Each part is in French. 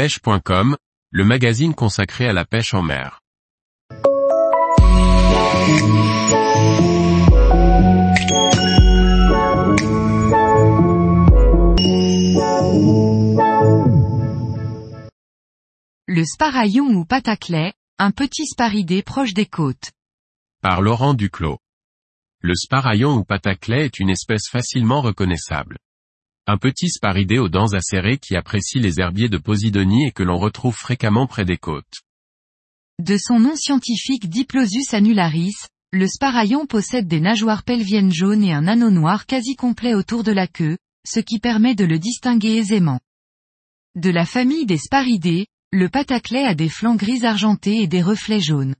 pêche.com, le magazine consacré à la pêche en mer. Le sparaillon ou pataclet, un petit sparidé proche des côtes. Par Laurent Duclos. Le sparaillon ou pataclet est une espèce facilement reconnaissable. Un petit sparidé aux dents acérées qui apprécie les herbiers de Posidonie et que l'on retrouve fréquemment près des côtes. De son nom scientifique Diplosus annularis, le sparaillon possède des nageoires pelviennes jaunes et un anneau noir quasi complet autour de la queue, ce qui permet de le distinguer aisément. De la famille des sparidés, le pataclet a des flancs gris argentés et des reflets jaunes.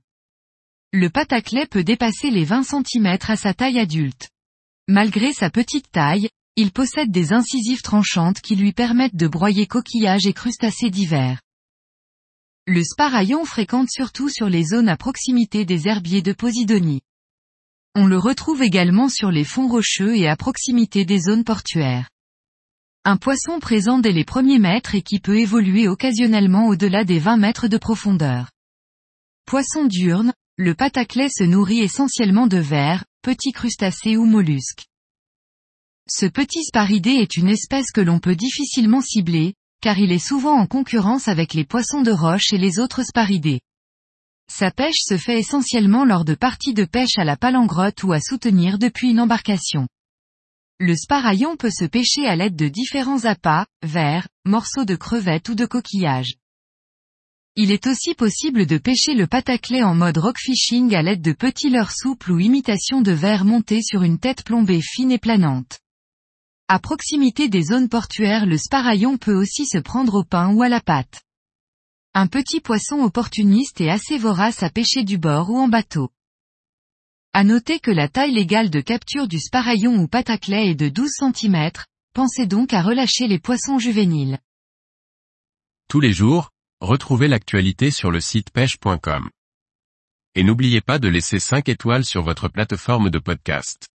Le pataclet peut dépasser les 20 cm à sa taille adulte. Malgré sa petite taille, il possède des incisives tranchantes qui lui permettent de broyer coquillages et crustacés divers. Le sparaillon fréquente surtout sur les zones à proximité des herbiers de Posidonie. On le retrouve également sur les fonds rocheux et à proximité des zones portuaires. Un poisson présent dès les premiers mètres et qui peut évoluer occasionnellement au-delà des 20 mètres de profondeur. Poisson diurne, le pataclet se nourrit essentiellement de vers, petits crustacés ou mollusques. Ce petit sparidé est une espèce que l'on peut difficilement cibler, car il est souvent en concurrence avec les poissons de roche et les autres sparidés. Sa pêche se fait essentiellement lors de parties de pêche à la palangrotte ou à soutenir depuis une embarcation. Le sparaillon peut se pêcher à l'aide de différents appâts, vers, morceaux de crevettes ou de coquillages. Il est aussi possible de pêcher le pataclet en mode rockfishing à l'aide de petits leurres souples ou imitation de vers montés sur une tête plombée fine et planante. À proximité des zones portuaires le sparaillon peut aussi se prendre au pain ou à la pâte. Un petit poisson opportuniste et assez vorace à pêcher du bord ou en bateau. À noter que la taille légale de capture du sparaillon ou pataclet est de 12 cm, pensez donc à relâcher les poissons juvéniles. Tous les jours, retrouvez l'actualité sur le site pêche.com. Et n'oubliez pas de laisser 5 étoiles sur votre plateforme de podcast.